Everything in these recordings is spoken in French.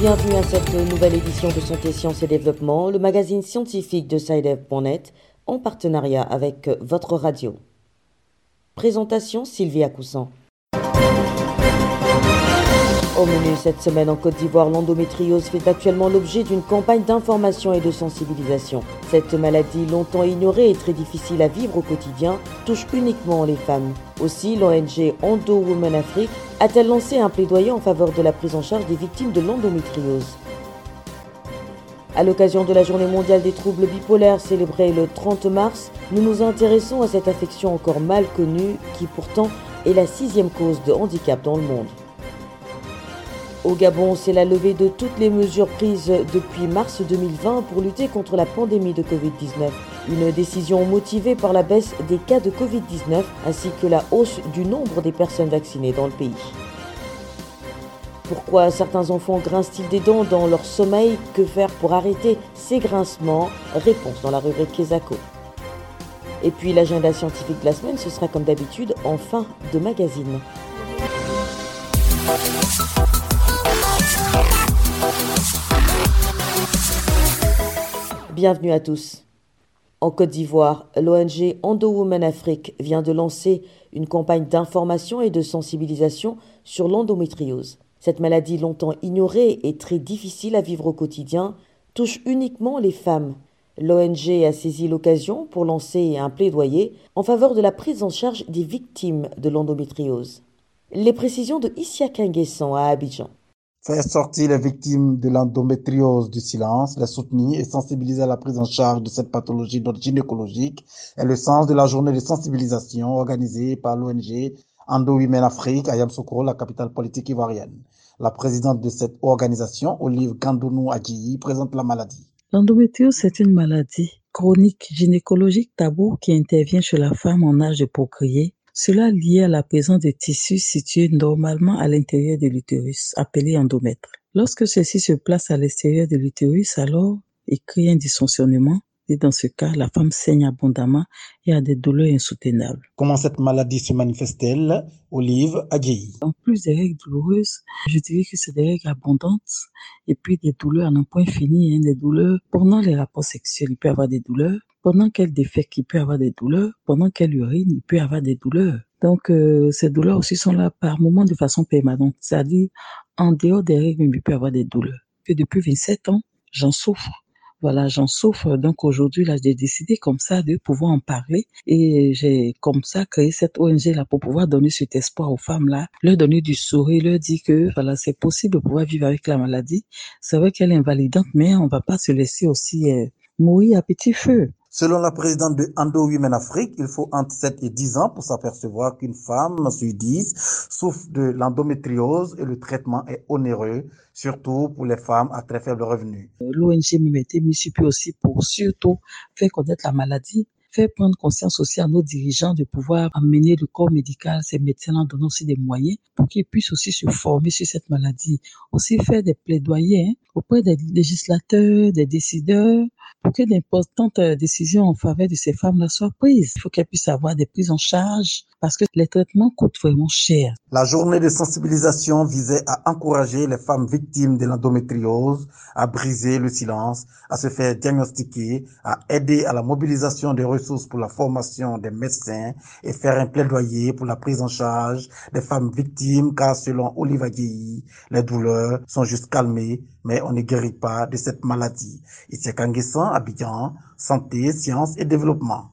bienvenue à cette nouvelle édition de Santé, Sciences et Développement, le magazine scientifique de SciDev.net, en partenariat avec votre radio. Présentation Sylvia Coussant. Cette semaine en Côte d'Ivoire, l'endométriose fait actuellement l'objet d'une campagne d'information et de sensibilisation. Cette maladie, longtemps ignorée et très difficile à vivre au quotidien, touche uniquement les femmes. Aussi, l'ONG Endo Women Afrique a-t-elle lancé un plaidoyer en faveur de la prise en charge des victimes de l'endométriose. À l'occasion de la journée mondiale des troubles bipolaires célébrée le 30 mars, nous nous intéressons à cette affection encore mal connue qui pourtant est la sixième cause de handicap dans le monde. Au Gabon, c'est la levée de toutes les mesures prises depuis mars 2020 pour lutter contre la pandémie de Covid-19. Une décision motivée par la baisse des cas de Covid-19 ainsi que la hausse du nombre des personnes vaccinées dans le pays. Pourquoi certains enfants grincent-ils des dents dans leur sommeil? Que faire pour arrêter ces grincements? Réponse dans la rubrique Kesako. Et puis l'agenda scientifique de la semaine, ce sera comme d'habitude en fin de magazine. Bienvenue à tous. En Côte d'Ivoire, l'ONG Endo Women Afrique vient de lancer une campagne d'information et de sensibilisation sur l'endométriose. Cette maladie longtemps ignorée et très difficile à vivre au quotidien touche uniquement les femmes. L'ONG a saisi l'occasion pour lancer un plaidoyer en faveur de la prise en charge des victimes de l'endométriose. Les précisions de Issia Kanguessan à Abidjan. Faire sortir les victimes de l'endométriose du silence, les soutenir et sensibiliser à la prise en charge de cette pathologie gynécologique est le sens de la journée de sensibilisation organisée par l'ONG Endo Women Afrique à Yamsoukro, la capitale politique ivoirienne. La présidente de cette organisation, Olive Gandounou Adji, présente la maladie. L'endométriose, c'est une maladie chronique gynécologique tabou qui intervient chez la femme en âge de procréer cela lié à la présence de tissus situés normalement à l'intérieur de l'utérus, appelés endomètres. Lorsque ceux-ci se placent à l'extérieur de l'utérus, alors il crée un dysfonctionnement et dans ce cas, la femme saigne abondamment et a des douleurs insoutenables. Comment cette maladie se manifeste-t-elle Olive Adjei. En plus des règles douloureuses, je dirais que c'est des règles abondantes et puis des douleurs à n'en point fini, hein, des douleurs pendant les rapports sexuels, il peut y avoir des douleurs, pendant qu'elle défèque, il peut avoir des douleurs, pendant qu'elle urine, il peut avoir des douleurs. Donc, euh, ces douleurs aussi sont là par moments de façon permanente, c'est-à-dire en dehors des règles, il peut avoir des douleurs. Que depuis 27 ans, j'en souffre. Voilà, j'en souffre. Donc aujourd'hui, là, j'ai décidé comme ça de pouvoir en parler et j'ai comme ça créé cette ONG là pour pouvoir donner cet espoir aux femmes là, leur donner du sourire, leur dire que voilà, c'est possible de pouvoir vivre avec la maladie. C'est vrai qu'elle est invalidante, mais on va pas se laisser aussi euh, mourir à petit feu. Selon la présidente de Endo Women Afrique, il faut entre 7 et 10 ans pour s'apercevoir qu'une femme sur 10 souffre de l'endométriose et le traitement est onéreux, surtout pour les femmes à très faible revenu. L'ONG MMT MISUPI aussi pour surtout faire connaître la maladie faire prendre conscience aussi à nos dirigeants de pouvoir amener le corps médical, ces médecins en donnant aussi des moyens pour qu'ils puissent aussi se former sur cette maladie. Aussi faire des plaidoyers hein, auprès des législateurs, des décideurs, pour que d'importantes euh, décisions en faveur de ces femmes-là soient prises. Il faut qu'elles puissent avoir des prises en charge parce que les traitements coûtent vraiment cher. La journée de sensibilisation visait à encourager les femmes victimes de l'endométriose à briser le silence, à se faire diagnostiquer, à aider à la mobilisation des ressources pour la formation des médecins et faire un plaidoyer pour la prise en charge des femmes victimes car selon Oliva les douleurs sont juste calmées mais on ne guérit pas de cette maladie. Ici Kanguessan, Abidjan, Santé, Sciences et Développement.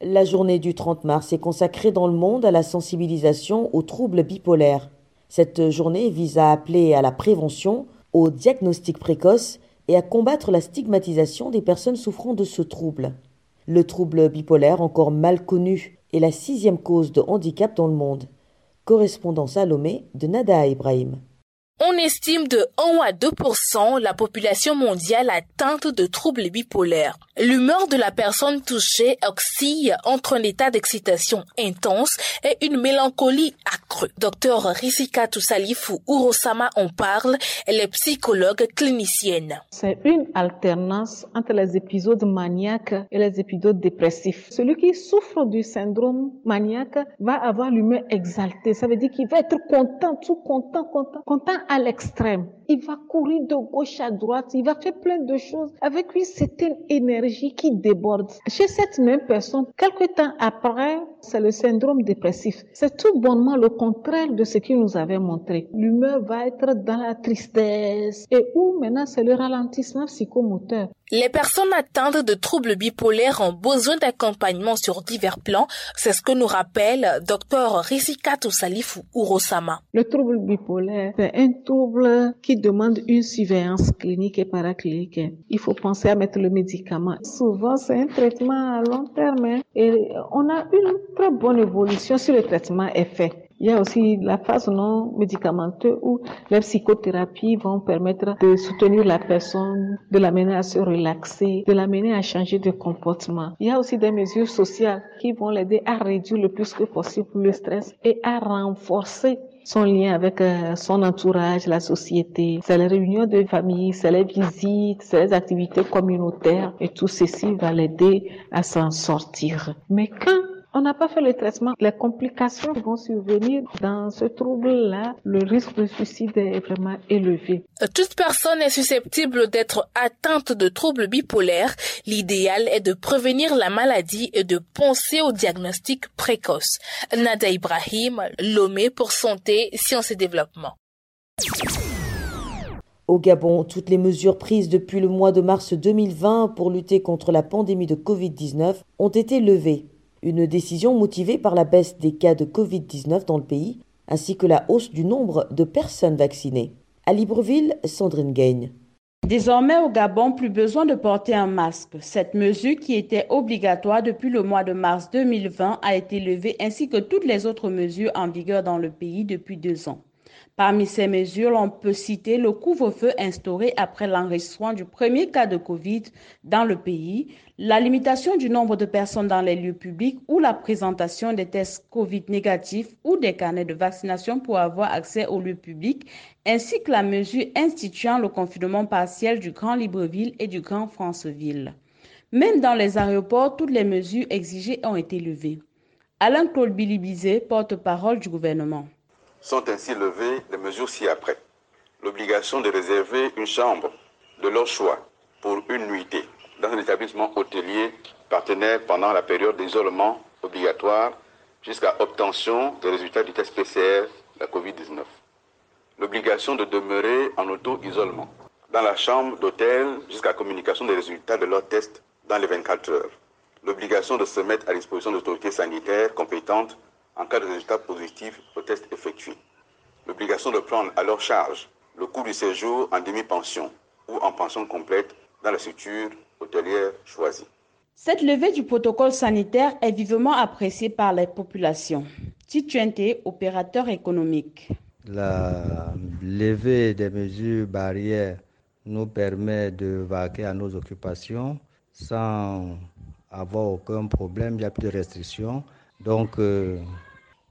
La journée du 30 mars est consacrée dans le monde à la sensibilisation aux troubles bipolaires. Cette journée vise à appeler à la prévention, au diagnostic précoce et à combattre la stigmatisation des personnes souffrant de ce trouble. Le trouble bipolaire, encore mal connu, est la sixième cause de handicap dans le monde. Correspondant Salomé de Nada Ibrahim. On estime de 1 à 2% la population mondiale atteinte de troubles bipolaires. L'humeur de la personne touchée oscille entre un état d'excitation intense et une mélancolie Docteur Risika Toussalifou Urosama en parle, elle est psychologue clinicienne. C'est une alternance entre les épisodes maniaques et les épisodes dépressifs. Celui qui souffre du syndrome maniaque va avoir l'humeur exaltée. Ça veut dire qu'il va être content, tout content, content, content à l'extrême. Il va courir de gauche à droite, il va faire plein de choses. Avec une énergie qui déborde. Chez cette même personne, quelque temps après, c'est le syndrome dépressif. C'est tout bonnement le contraire de ce qu'il nous avait montré. L'humeur va être dans la tristesse et où maintenant c'est le ralentissement psychomoteur. Les personnes atteintes de troubles bipolaires ont besoin d'accompagnement sur divers plans. C'est ce que nous rappelle Dr Rizikato Salifou Urosama. Le trouble bipolaire, c'est un trouble qui demande une surveillance clinique et paraclinique. Il faut penser à mettre le médicament. Souvent, c'est un traitement à long terme hein. et on a une très bonne évolution si le traitement est fait. Il y a aussi la phase non médicamenteuse où les psychothérapies vont permettre de soutenir la personne, de l'amener à se relaxer, de l'amener à changer de comportement. Il y a aussi des mesures sociales qui vont l'aider à réduire le plus que possible le stress et à renforcer son lien avec euh, son entourage, la société. C'est les réunions de famille, c'est les visites, c'est les activités communautaires et tout ceci va l'aider à s'en sortir. Mais quand on n'a pas fait le traitement. Les complications vont survenir dans ce trouble-là. Le risque de suicide est vraiment élevé. Toute personne est susceptible d'être atteinte de troubles bipolaires. L'idéal est de prévenir la maladie et de penser au diagnostic précoce. Nada Ibrahim, Lomé pour Santé, Sciences et Développement. Au Gabon, toutes les mesures prises depuis le mois de mars 2020 pour lutter contre la pandémie de Covid-19 ont été levées. Une décision motivée par la baisse des cas de Covid-19 dans le pays, ainsi que la hausse du nombre de personnes vaccinées. À Libreville, Sandrine Gagne. Désormais au Gabon, plus besoin de porter un masque. Cette mesure qui était obligatoire depuis le mois de mars 2020 a été levée ainsi que toutes les autres mesures en vigueur dans le pays depuis deux ans. Parmi ces mesures, on peut citer le couvre-feu instauré après l'enregistrement du premier cas de Covid dans le pays, la limitation du nombre de personnes dans les lieux publics ou la présentation des tests Covid négatifs ou des carnets de vaccination pour avoir accès aux lieux publics, ainsi que la mesure instituant le confinement partiel du Grand Libreville et du Grand Franceville. Même dans les aéroports, toutes les mesures exigées ont été levées. Alain Claude Bilibizé, porte-parole du gouvernement. Sont ainsi levées les mesures ci-après. L'obligation de réserver une chambre de leur choix pour une nuitée dans un établissement hôtelier partenaire pendant la période d'isolement obligatoire jusqu'à obtention des résultats du test PCR de la COVID-19. L'obligation de demeurer en auto-isolement dans la chambre d'hôtel jusqu'à communication des résultats de leur test dans les 24 heures. L'obligation de se mettre à disposition de l'autorité sanitaire compétente en cas de résultat positif au test effectué. L'obligation de prendre à leur charge le coût du séjour en demi-pension ou en pension complète dans la structure hôtelière choisie. Cette levée du protocole sanitaire est vivement appréciée par les populations. Tituente, opérateur économique. La levée des mesures barrières nous permet de vaquer à nos occupations sans avoir aucun problème, il n'y a plus de restrictions. Donc, euh,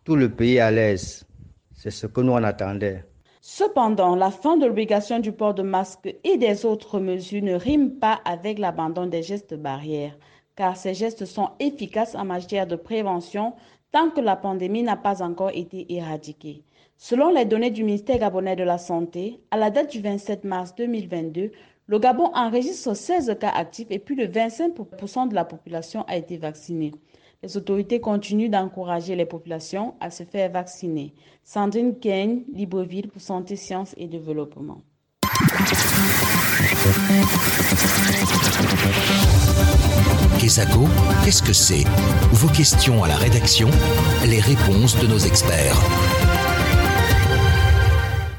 tout le pays à l'aise. C'est ce que nous en attendait. Cependant, la fin de l'obligation du port de masque et des autres mesures ne rime pas avec l'abandon des gestes barrières, car ces gestes sont efficaces en matière de prévention tant que la pandémie n'a pas encore été éradiquée. Selon les données du ministère gabonais de la Santé, à la date du 27 mars 2022, le Gabon enregistre 16 cas actifs et plus de 25% de la population a été vaccinée. Les autorités continuent d'encourager les populations à se faire vacciner. Sandrine Kane, Libreville pour Santé, Sciences et Développement. Kesako, qu'est-ce que c'est? Vos questions à la rédaction, les réponses de nos experts.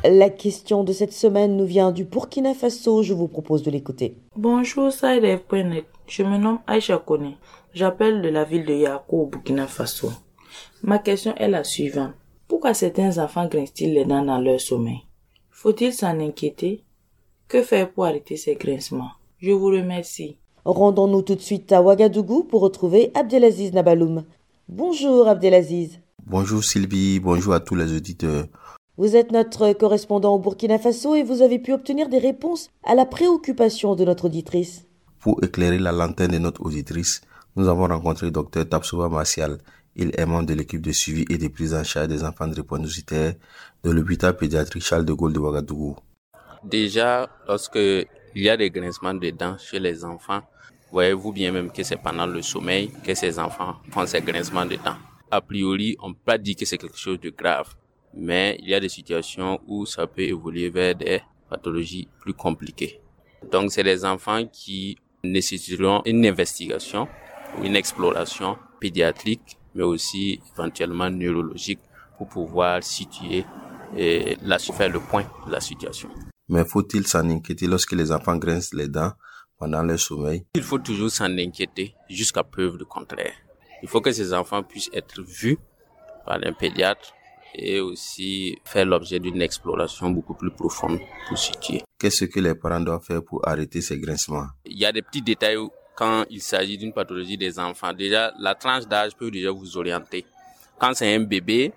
La question de cette semaine nous vient du Burkina Faso. Je vous propose de l'écouter. Bonjour, Saïd.net. Je me nomme Aïcha Kone. J'appelle de la ville de Yako au Burkina Faso. Ma question est la suivante. Pourquoi certains enfants grincent-ils les dents dans leur sommeil? Faut-il s'en inquiéter? Que faire pour arrêter ces grincements? Je vous remercie. Rendons-nous tout de suite à Ouagadougou pour retrouver Abdelaziz Nabaloum. Bonjour Abdelaziz. Bonjour Sylvie, bonjour à tous les auditeurs. Vous êtes notre correspondant au Burkina Faso et vous avez pu obtenir des réponses à la préoccupation de notre auditrice. Pour éclairer la lanterne de notre auditrice, nous avons rencontré le docteur Tapsouba Martial. Il est membre de l'équipe de suivi et de prise en charge des enfants drépanocytaires de l'hôpital pédiatrique Charles de Gaulle de Ouagadougou. Déjà, lorsque il y a des grincements de dents chez les enfants, voyez-vous bien même que c'est pendant le sommeil que ces enfants font ces grincements de dents. A priori, on peut pas dire que c'est quelque chose de grave, mais il y a des situations où ça peut évoluer vers des pathologies plus compliquées. Donc, c'est des enfants qui nécessiteront une investigation une exploration pédiatrique, mais aussi éventuellement neurologique pour pouvoir situer et la, faire le point de la situation. Mais faut-il s'en inquiéter lorsque les enfants grincent les dents pendant leur sommeil? Il faut toujours s'en inquiéter jusqu'à preuve du contraire. Il faut que ces enfants puissent être vus par un pédiatre et aussi faire l'objet d'une exploration beaucoup plus profonde pour situer. Qu'est-ce que les parents doivent faire pour arrêter ces grincements? Il y a des petits détails quand il s'agit d'une pathologie des enfants. Déjà, la tranche d'âge peut déjà vous orienter. Quand c'est un bébé,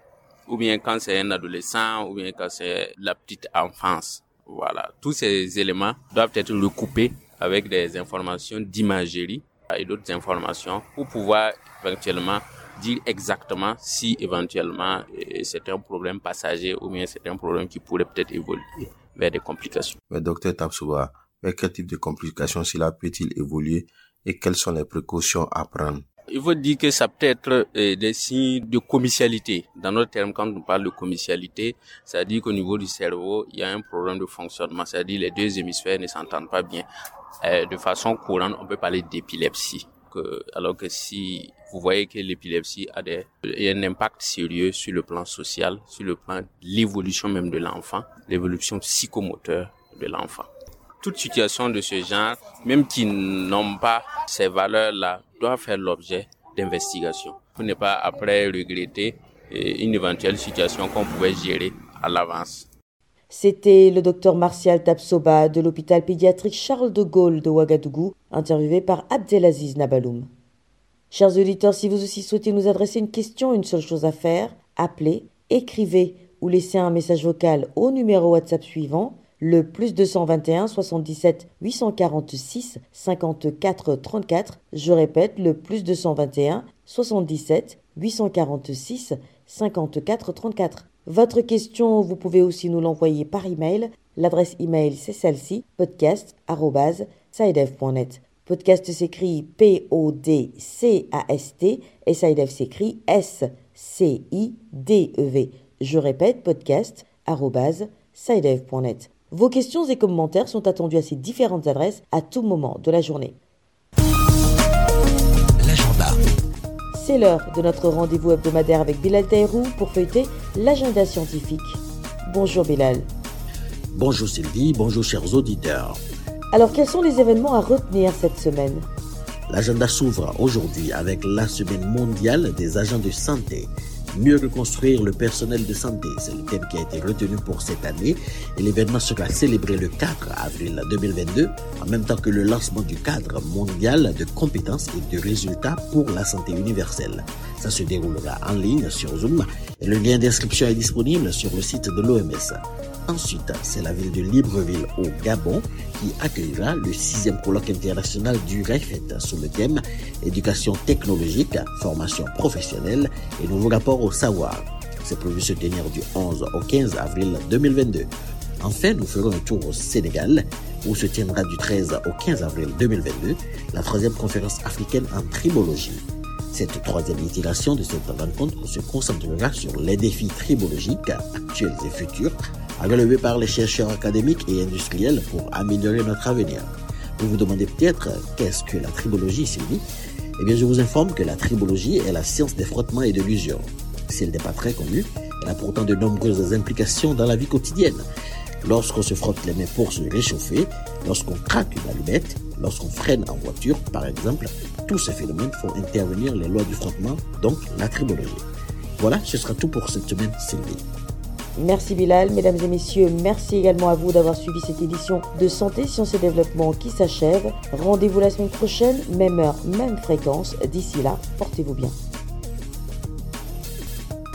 ou bien quand c'est un adolescent, ou bien quand c'est la petite enfance. Voilà. Tous ces éléments doivent être recoupés avec des informations d'imagerie et d'autres informations pour pouvoir éventuellement dire exactement si éventuellement euh, c'est un problème passager ou bien c'est un problème qui pourrait peut-être évoluer vers des complications. Mais docteur Tapsouba, vers quel type de complications cela peut-il évoluer et quelles sont les précautions à prendre il faut dire que ça peut être euh, des signes de commercialité. Dans notre terme, quand on parle de commercialité, ça veut dire qu'au niveau du cerveau, il y a un problème de fonctionnement. C'est-à-dire les deux hémisphères ne s'entendent pas bien. Euh, de façon courante, on peut parler d'épilepsie. alors que si vous voyez que l'épilepsie a, des, un impact sérieux sur le plan social, sur le plan de l'évolution même de l'enfant, l'évolution psychomoteur de l'enfant. Toute situation de ce genre, même qui n'ont pas ces valeurs-là, doit faire l'objet d'investigation pour ne pas après regretter euh, une éventuelle situation qu'on pouvait gérer à l'avance. C'était le docteur Martial Tapsoba de l'hôpital pédiatrique Charles de Gaulle de Ouagadougou, interviewé par Abdelaziz Nabaloum. Chers auditeurs, si vous aussi souhaitez nous adresser une question, une seule chose à faire, appelez, écrivez ou laissez un message vocal au numéro WhatsApp suivant le plus 221 77 846 54 34. Je répète, le plus 221 77 846 54 34. Votre question, vous pouvez aussi nous l'envoyer par email. L'adresse email, c'est celle-ci, podcast.sidev.net. Podcast s'écrit P-O-D-C-A-S-T et Sidev s'écrit S-C-I-D-E-V. Je répète, podcast.sidev.net. Vos questions et commentaires sont attendus à ces différentes adresses à tout moment de la journée. L'agenda. C'est l'heure de notre rendez-vous hebdomadaire avec Bilal Taïrou pour feuilleter l'agenda scientifique. Bonjour Bilal. Bonjour Sylvie, bonjour chers auditeurs. Alors quels sont les événements à retenir cette semaine? L'agenda s'ouvre aujourd'hui avec la semaine mondiale des agents de santé Mieux reconstruire le personnel de santé, c'est le thème qui a été retenu pour cette année et l'événement sera célébré le 4 avril 2022 en même temps que le lancement du cadre mondial de compétences et de résultats pour la santé universelle. Ça se déroulera en ligne sur Zoom et le lien d'inscription est disponible sur le site de l'OMS. Ensuite, c'est la ville de Libreville au Gabon qui accueillera le sixième colloque international du REFET sous le thème éducation technologique, formation professionnelle et nouveaux rapports au savoir. C'est prévu se tenir du 11 au 15 avril 2022. Enfin, nous ferons un tour au Sénégal où se tiendra du 13 au 15 avril 2022 la troisième conférence africaine en tribologie. Cette troisième itération de cette rencontre se concentrera sur les défis tribologiques actuels et futurs relevé par les chercheurs académiques et industriels pour améliorer notre avenir. Vous vous demandez peut-être qu'est-ce que la tribologie, Sylvie? Eh bien, je vous informe que la tribologie est la science des frottements et de l'usure. Si elle n'est pas très connue, elle a pourtant de nombreuses implications dans la vie quotidienne. Lorsqu'on se frotte les mains pour se réchauffer, lorsqu'on craque une allumette, lorsqu'on freine en voiture, par exemple, tous ces phénomènes font intervenir les lois du frottement, donc la tribologie. Voilà, ce sera tout pour cette semaine, Sylvie. Merci Bilal, mesdames et messieurs, merci également à vous d'avoir suivi cette édition de Santé, Sciences et Développement qui s'achève. Rendez-vous la semaine prochaine, même heure, même fréquence. D'ici là, portez-vous bien.